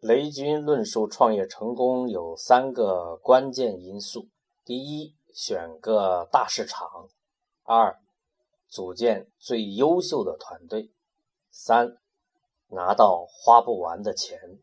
雷军论述创业成功有三个关键因素。第一选个大市场。二组建最优秀的团队。三拿到花不完的钱